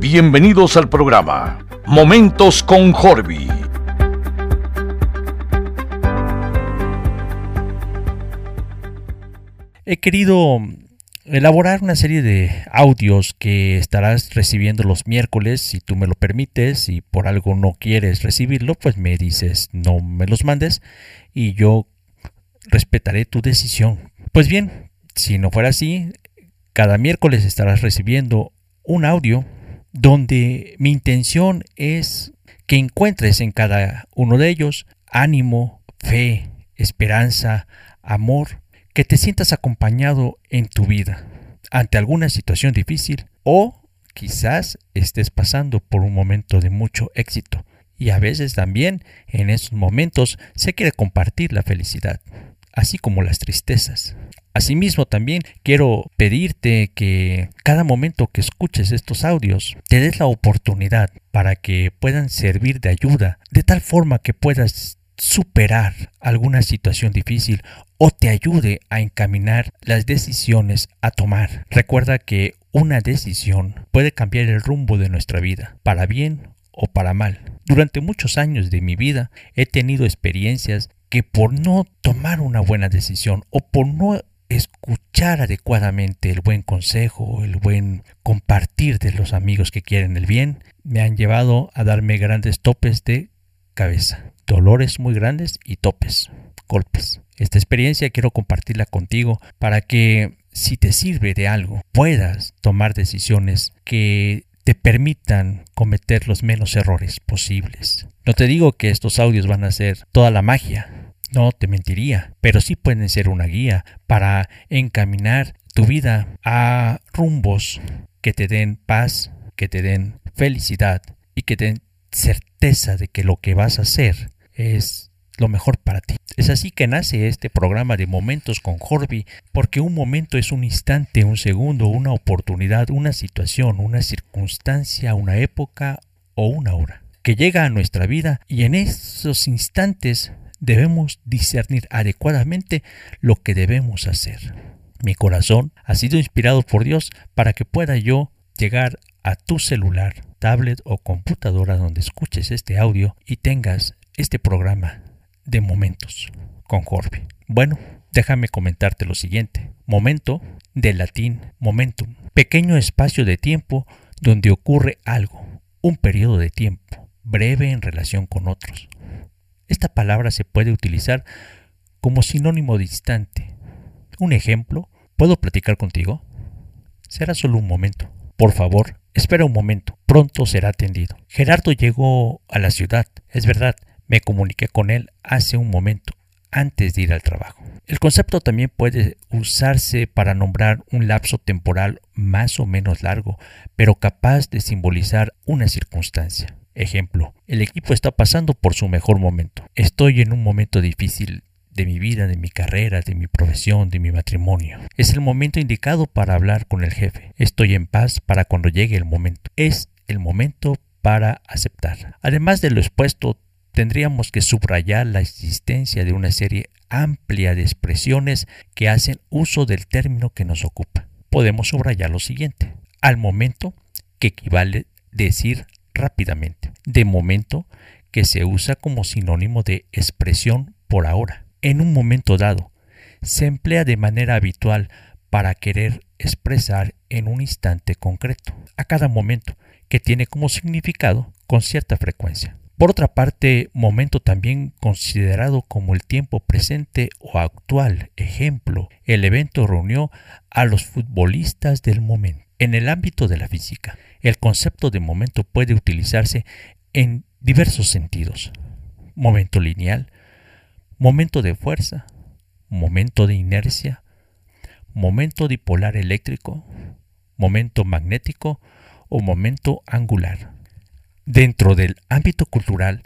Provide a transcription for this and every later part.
Bienvenidos al programa Momentos con Jorby. He querido elaborar una serie de audios que estarás recibiendo los miércoles, si tú me lo permites, y por algo no quieres recibirlo, pues me dices no me los mandes y yo respetaré tu decisión. Pues bien, si no fuera así, cada miércoles estarás recibiendo un audio donde mi intención es que encuentres en cada uno de ellos ánimo, fe, esperanza, amor, que te sientas acompañado en tu vida ante alguna situación difícil o quizás estés pasando por un momento de mucho éxito y a veces también en esos momentos se quiere compartir la felicidad, así como las tristezas. Asimismo, también quiero pedirte que cada momento que escuches estos audios te des la oportunidad para que puedan servir de ayuda, de tal forma que puedas superar alguna situación difícil o te ayude a encaminar las decisiones a tomar. Recuerda que una decisión puede cambiar el rumbo de nuestra vida, para bien o para mal. Durante muchos años de mi vida he tenido experiencias que por no tomar una buena decisión o por no escuchar adecuadamente el buen consejo, el buen compartir de los amigos que quieren el bien, me han llevado a darme grandes topes de cabeza, dolores muy grandes y topes, golpes. Esta experiencia quiero compartirla contigo para que si te sirve de algo puedas tomar decisiones que te permitan cometer los menos errores posibles. No te digo que estos audios van a ser toda la magia, no te mentiría, pero sí pueden ser una guía para encaminar tu vida a rumbos que te den paz, que te den felicidad y que te den certeza de que lo que vas a hacer es lo mejor para ti. Es así que nace este programa de Momentos con Jorby, porque un momento es un instante, un segundo, una oportunidad, una situación, una circunstancia, una época o una hora que llega a nuestra vida y en esos instantes debemos discernir adecuadamente lo que debemos hacer. Mi corazón ha sido inspirado por Dios para que pueda yo llegar a tu celular, tablet o computadora donde escuches este audio y tengas este programa de momentos con Jorge. Bueno, déjame comentarte lo siguiente. Momento, del latín momentum, pequeño espacio de tiempo donde ocurre algo, un periodo de tiempo, breve en relación con otros. Esta palabra se puede utilizar como sinónimo distante. Un ejemplo, ¿puedo platicar contigo? Será solo un momento. Por favor, espera un momento. Pronto será atendido. Gerardo llegó a la ciudad. Es verdad, me comuniqué con él hace un momento, antes de ir al trabajo. El concepto también puede usarse para nombrar un lapso temporal más o menos largo, pero capaz de simbolizar una circunstancia. Ejemplo, el equipo está pasando por su mejor momento. Estoy en un momento difícil de mi vida, de mi carrera, de mi profesión, de mi matrimonio. Es el momento indicado para hablar con el jefe. Estoy en paz para cuando llegue el momento. Es el momento para aceptar. Además de lo expuesto, tendríamos que subrayar la existencia de una serie amplia de expresiones que hacen uso del término que nos ocupa. Podemos subrayar lo siguiente. Al momento, que equivale decir rápidamente. De momento, que se usa como sinónimo de expresión por ahora. En un momento dado, se emplea de manera habitual para querer expresar en un instante concreto, a cada momento, que tiene como significado con cierta frecuencia. Por otra parte, momento también considerado como el tiempo presente o actual. Ejemplo, el evento reunió a los futbolistas del momento. En el ámbito de la física, el concepto de momento puede utilizarse en diversos sentidos. Momento lineal, momento de fuerza, momento de inercia, momento dipolar eléctrico, momento magnético o momento angular. Dentro del ámbito cultural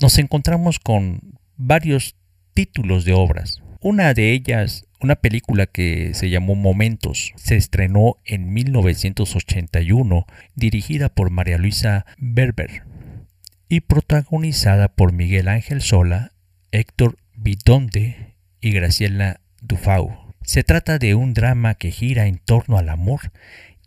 nos encontramos con varios títulos de obras. Una de ellas, una película que se llamó Momentos, se estrenó en 1981, dirigida por María Luisa Berber. y protagonizada por Miguel Ángel Sola, Héctor Bidonde y Graciela Dufau. Se trata de un drama que gira en torno al amor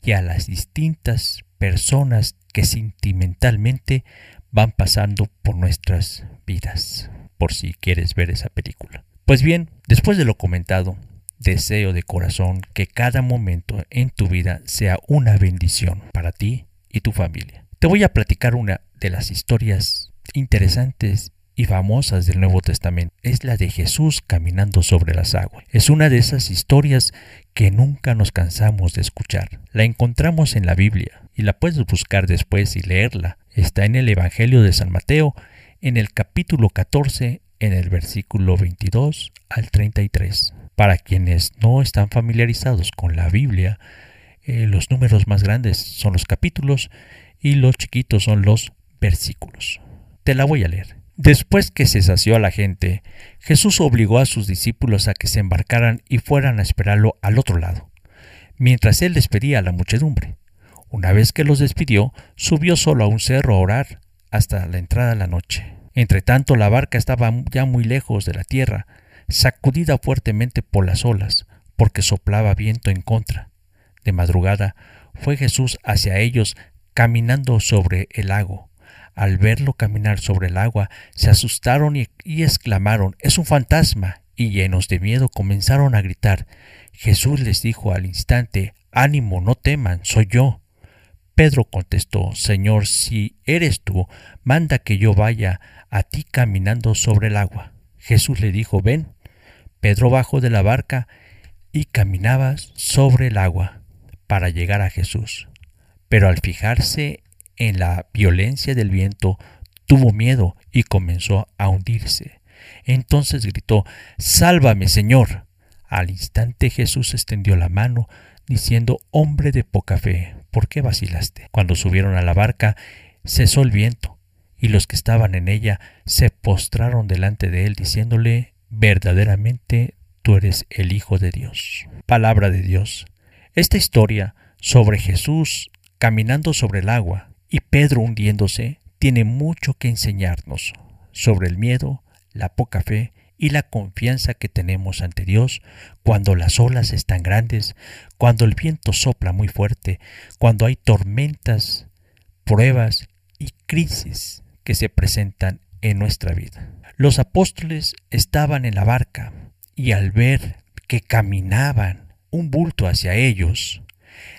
y a las distintas personas que sentimentalmente van pasando por nuestras vidas, por si quieres ver esa película. Pues bien, después de lo comentado, deseo de corazón que cada momento en tu vida sea una bendición para ti y tu familia. Te voy a platicar una de las historias interesantes y famosas del Nuevo Testamento. Es la de Jesús caminando sobre las aguas. Es una de esas historias que nunca nos cansamos de escuchar. La encontramos en la Biblia y la puedes buscar después y leerla está en el Evangelio de San Mateo, en el capítulo 14, en el versículo 22 al 33. Para quienes no están familiarizados con la Biblia, eh, los números más grandes son los capítulos y los chiquitos son los versículos. Te la voy a leer. Después que se sació a la gente, Jesús obligó a sus discípulos a que se embarcaran y fueran a esperarlo al otro lado, mientras él despedía a la muchedumbre. Una vez que los despidió, subió solo a un cerro a orar hasta la entrada de la noche. Entretanto, la barca estaba ya muy lejos de la tierra, sacudida fuertemente por las olas, porque soplaba viento en contra. De madrugada fue Jesús hacia ellos caminando sobre el lago. Al verlo caminar sobre el agua, se asustaron y, exclamaron, Es un fantasma. Y llenos de miedo comenzaron a gritar. Jesús les dijo al instante, Ánimo, no teman, soy yo. Pedro contestó, Señor, si eres tú, manda que yo vaya a ti caminando sobre el agua. Jesús le dijo, ven. Pedro bajó de la barca y caminaba sobre el agua para llegar a Jesús. Pero al fijarse en la violencia del viento, tuvo miedo y comenzó a hundirse. Entonces gritó, Sálvame, Señor. Al instante Jesús extendió la mano, diciendo, Hombre de poca fe, ¿por qué vacilaste? Cuando subieron a la barca, cesó el viento, y los que estaban en ella se postraron delante de él, diciéndole, verdaderamente tú eres el Hijo de Dios. Palabra de Dios. Esta historia sobre Jesús caminando sobre el agua y Pedro hundiéndose tiene mucho que enseñarnos sobre el miedo, la poca fe y la confianza que tenemos ante Dios cuando las olas están grandes, cuando el viento sopla muy fuerte, cuando hay tormentas, pruebas y crisis que se presentan en nuestra vida. Los apóstoles estaban en la barca y al ver que caminaban un bulto hacia ellos,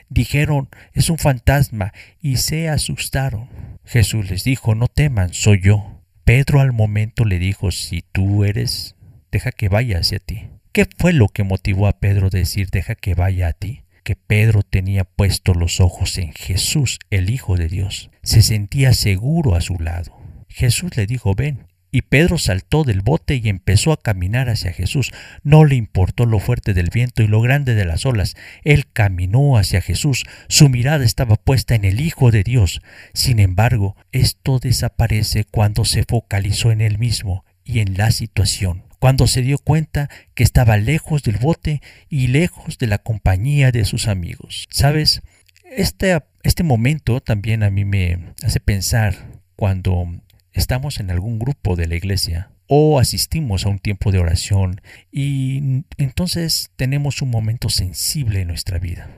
dijeron, es un fantasma, y se asustaron. Jesús les dijo, no teman, soy yo. Pedro al momento le dijo, si tú eres, deja que vaya hacia ti. ¿Qué fue lo que motivó a Pedro decir, deja que vaya a ti? Que Pedro tenía puestos los ojos en Jesús, el Hijo de Dios. Se sentía seguro a su lado. Jesús le dijo, ven, y Pedro saltó del bote y empezó a caminar hacia Jesús. No le importó lo fuerte del viento y lo grande de las olas. Él caminó hacia Jesús. Su mirada estaba puesta en el Hijo de Dios. Sin embargo, esto desaparece cuando se focalizó en él mismo y en la situación cuando se dio cuenta que estaba lejos del bote y lejos de la compañía de sus amigos. Sabes, este, este momento también a mí me hace pensar cuando estamos en algún grupo de la iglesia o asistimos a un tiempo de oración y entonces tenemos un momento sensible en nuestra vida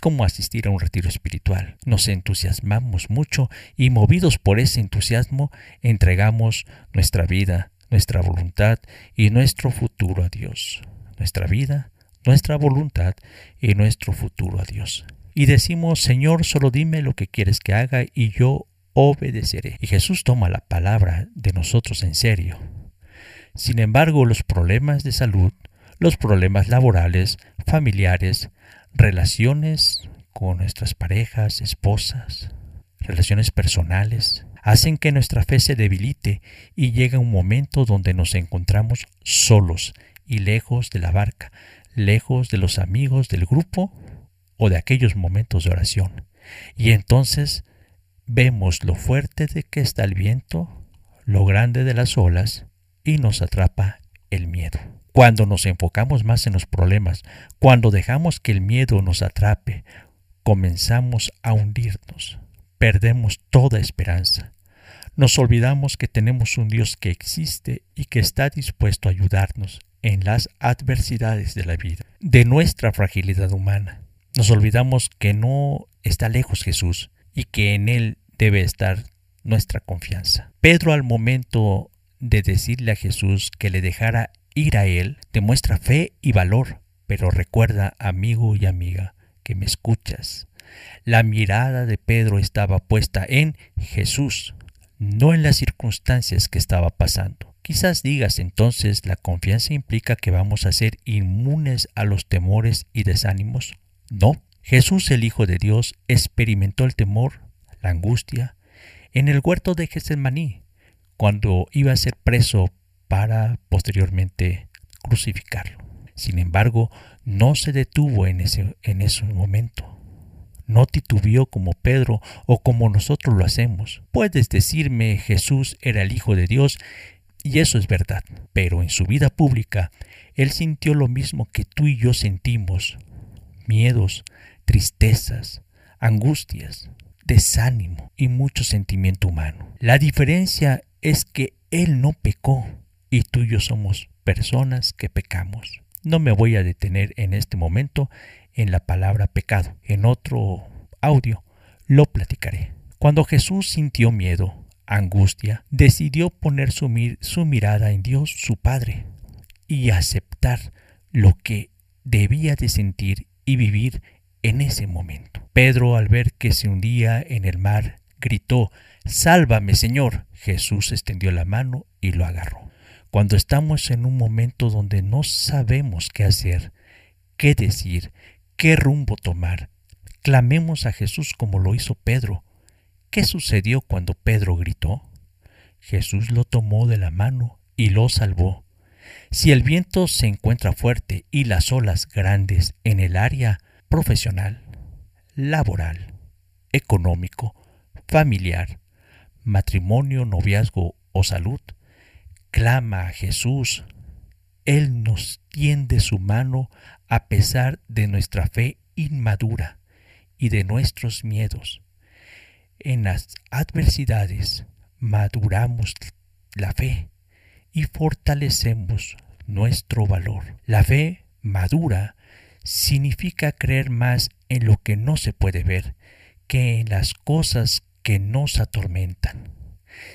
como asistir a un retiro espiritual. Nos entusiasmamos mucho y movidos por ese entusiasmo entregamos nuestra vida, nuestra voluntad y nuestro futuro a Dios. Nuestra vida, nuestra voluntad y nuestro futuro a Dios. Y decimos, Señor, solo dime lo que quieres que haga y yo obedeceré. Y Jesús toma la palabra de nosotros en serio. Sin embargo, los problemas de salud, los problemas laborales, familiares, relaciones con nuestras parejas, esposas, relaciones personales, hacen que nuestra fe se debilite y llega un momento donde nos encontramos solos y lejos de la barca, lejos de los amigos del grupo o de aquellos momentos de oración. Y entonces vemos lo fuerte de que está el viento, lo grande de las olas, y nos atrapa el miedo. Cuando nos enfocamos más en los problemas, cuando dejamos que el miedo nos atrape, comenzamos a hundirnos, perdemos toda esperanza. Nos olvidamos que tenemos un Dios que existe y que está dispuesto a ayudarnos en las adversidades de la vida, de nuestra fragilidad humana. Nos olvidamos que no está lejos Jesús y que en Él debe estar nuestra confianza. Pedro al momento de decirle a Jesús que le dejara ir a Él, demuestra fe y valor, pero recuerda, amigo y amiga, que me escuchas. La mirada de Pedro estaba puesta en Jesús, no en las circunstancias que estaba pasando. Quizás digas entonces la confianza implica que vamos a ser inmunes a los temores y desánimos. No, Jesús el Hijo de Dios experimentó el temor, la angustia, en el huerto de Getsemaní, cuando iba a ser preso para posteriormente crucificarlo. Sin embargo, no se detuvo en ese, en ese momento. No titubeó como Pedro o como nosotros lo hacemos. Puedes decirme Jesús era el Hijo de Dios y eso es verdad, pero en su vida pública él sintió lo mismo que tú y yo sentimos. Miedos, tristezas, angustias, desánimo y mucho sentimiento humano. La diferencia es que Él no pecó y tú y yo somos personas que pecamos. No me voy a detener en este momento en la palabra pecado. En otro audio lo platicaré. Cuando Jesús sintió miedo, angustia, decidió poner su, su mirada en Dios, su Padre, y aceptar lo que debía de sentir y vivir en ese momento. Pedro, al ver que se hundía en el mar, gritó, Sálvame, Señor. Jesús extendió la mano y lo agarró. Cuando estamos en un momento donde no sabemos qué hacer, qué decir, qué rumbo tomar, clamemos a Jesús como lo hizo Pedro. ¿Qué sucedió cuando Pedro gritó? Jesús lo tomó de la mano y lo salvó. Si el viento se encuentra fuerte y las olas grandes en el área profesional, laboral, económico, familiar, matrimonio, noviazgo o salud, clama a Jesús. Él nos tiende su mano a pesar de nuestra fe inmadura y de nuestros miedos. En las adversidades maduramos la fe y fortalecemos nuestro valor. La fe madura significa creer más en lo que no se puede ver que en las cosas que nos atormentan.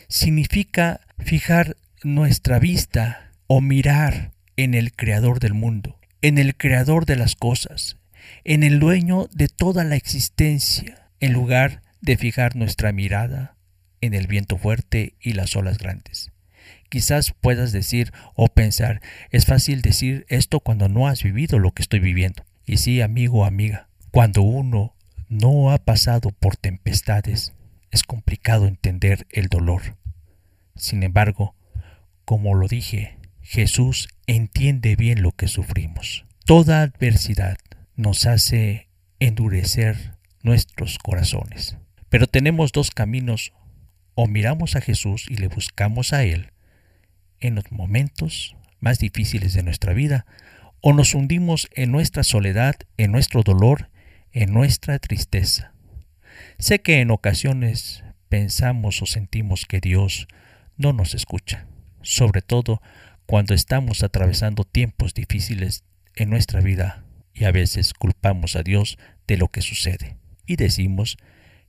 Significa fijar nuestra vista o mirar en el Creador del mundo, en el Creador de las cosas, en el dueño de toda la existencia, en lugar de fijar nuestra mirada en el viento fuerte y las olas grandes. Quizás puedas decir o pensar, es fácil decir esto cuando no has vivido lo que estoy viviendo. Y sí, amigo o amiga, cuando uno no ha pasado por tempestades, es complicado entender el dolor. Sin embargo, como lo dije, Jesús entiende bien lo que sufrimos. Toda adversidad nos hace endurecer nuestros corazones. Pero tenemos dos caminos. O miramos a Jesús y le buscamos a Él, en los momentos más difíciles de nuestra vida, o nos hundimos en nuestra soledad, en nuestro dolor, en nuestra tristeza. Sé que en ocasiones pensamos o sentimos que Dios no nos escucha, sobre todo cuando estamos atravesando tiempos difíciles en nuestra vida y a veces culpamos a Dios de lo que sucede y decimos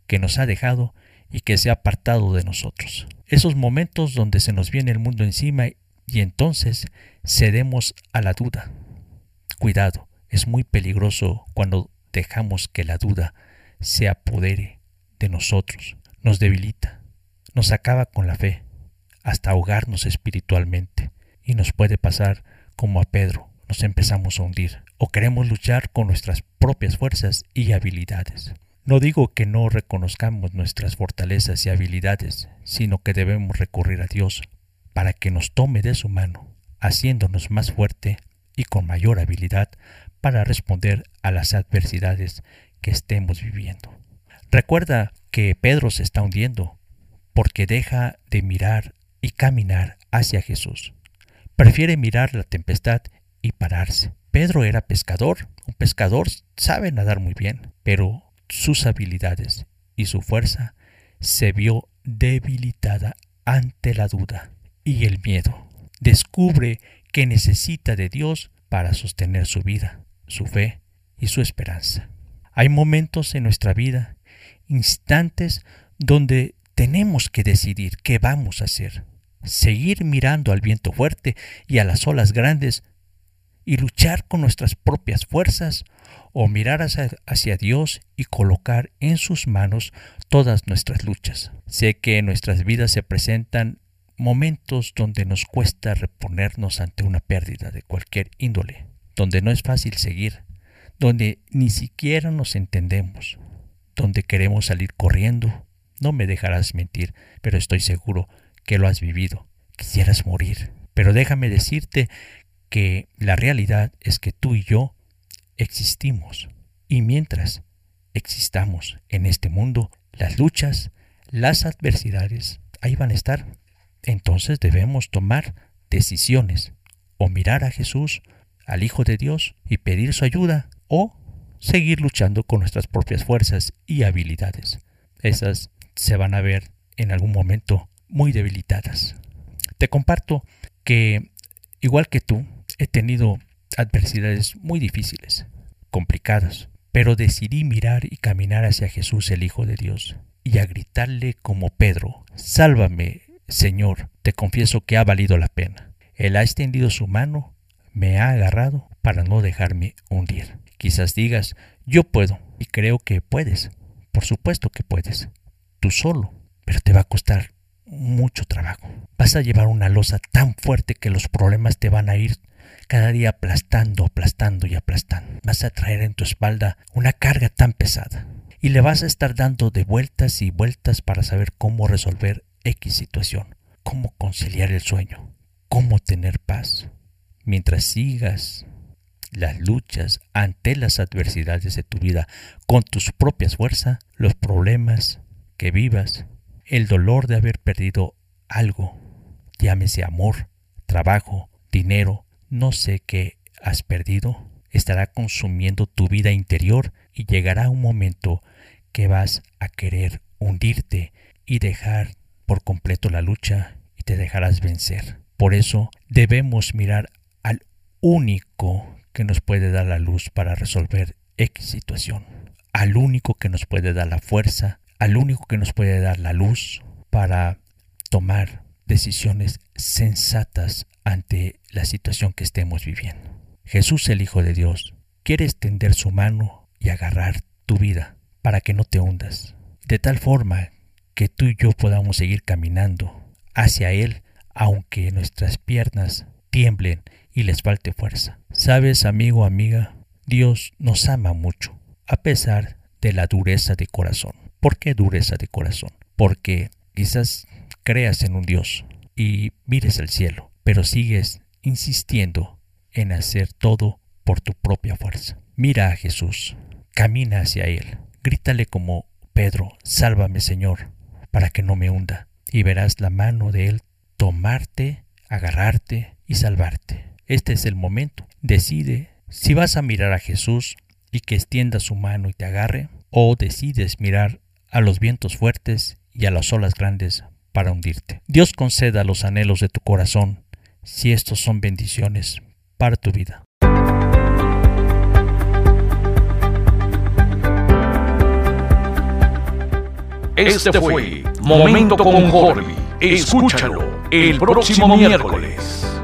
que nos ha dejado y que se ha apartado de nosotros. Esos momentos donde se nos viene el mundo encima y entonces cedemos a la duda. Cuidado, es muy peligroso cuando dejamos que la duda se apodere de nosotros, nos debilita, nos acaba con la fe, hasta ahogarnos espiritualmente, y nos puede pasar como a Pedro, nos empezamos a hundir, o queremos luchar con nuestras propias fuerzas y habilidades. No digo que no reconozcamos nuestras fortalezas y habilidades, sino que debemos recurrir a Dios para que nos tome de su mano, haciéndonos más fuerte y con mayor habilidad para responder a las adversidades que estemos viviendo. Recuerda que Pedro se está hundiendo porque deja de mirar y caminar hacia Jesús. Prefiere mirar la tempestad y pararse. Pedro era pescador. Un pescador sabe nadar muy bien, pero sus habilidades y su fuerza se vio debilitada ante la duda y el miedo. Descubre que necesita de Dios para sostener su vida, su fe y su esperanza. Hay momentos en nuestra vida, instantes donde tenemos que decidir qué vamos a hacer. Seguir mirando al viento fuerte y a las olas grandes y luchar con nuestras propias fuerzas o mirar hacia, Dios y colocar en sus manos todas nuestras luchas. Sé que en nuestras vidas se presentan momentos donde nos cuesta reponernos ante una pérdida de cualquier índole, donde no es fácil seguir, donde ni siquiera nos entendemos, donde queremos salir corriendo. No me dejarás mentir, pero estoy seguro que lo has vivido. Quisieras morir. Pero déjame decirte que la realidad es que tú y yo existimos. Y mientras existamos en este mundo, las luchas, las adversidades, ahí van a estar. Entonces debemos tomar decisiones o mirar a Jesús, al Hijo de Dios, y pedir su ayuda, o seguir luchando con nuestras propias fuerzas y habilidades. Esas se van a ver en algún momento muy debilitadas. Te comparto que, igual que tú, he tenido adversidades muy difíciles, complicadas, pero decidí mirar y caminar hacia Jesús el Hijo de Dios y a gritarle como Pedro, Sálvame, Señor, te confieso que ha valido la pena. Él ha extendido su mano, me ha agarrado para no dejarme hundir. Quizás digas, yo puedo, y creo que puedes. Por supuesto que puedes. Tú solo, pero te va a costar mucho trabajo. Vas a llevar una losa tan fuerte que los problemas te van a ir cada día aplastando, aplastando y aplastando. Vas a traer en tu espalda una carga tan pesada y le vas a estar dando de vueltas y vueltas para saber cómo resolver X situación, cómo conciliar el sueño, cómo tener paz. Mientras sigas las luchas ante las adversidades de tu vida con tus propias fuerzas, los problemas que vivas, el dolor de haber perdido algo, llámese amor, trabajo, dinero, no sé qué has perdido, estará consumiendo tu vida interior y llegará un momento que vas a querer hundirte y dejar por completo la lucha y te dejarás vencer. Por eso debemos mirar al único que nos puede dar la luz para resolver X situación, al único que nos puede dar la fuerza, al único que nos puede dar la luz para tomar decisiones sensatas ante la situación que estemos viviendo. Jesús el Hijo de Dios quiere extender su mano y agarrar tu vida para que no te hundas, de tal forma que tú y yo podamos seguir caminando hacia Él aunque nuestras piernas tiemblen y les falte fuerza. Sabes, amigo, amiga, Dios nos ama mucho, a pesar de la dureza de corazón. ¿Por qué dureza de corazón? Porque quizás creas en un Dios y mires el cielo, pero sigues insistiendo en hacer todo por tu propia fuerza. Mira a Jesús, camina hacia Él, grítale como Pedro, sálvame Señor, para que no me hunda, y verás la mano de Él tomarte, agarrarte y salvarte. Este es el momento. Decide si vas a mirar a Jesús y que extienda su mano y te agarre, o decides mirar a los vientos fuertes y a las olas grandes para hundirte. Dios conceda los anhelos de tu corazón si estos son bendiciones para tu vida. Este fue Momento con Jorge. Escúchalo el próximo miércoles.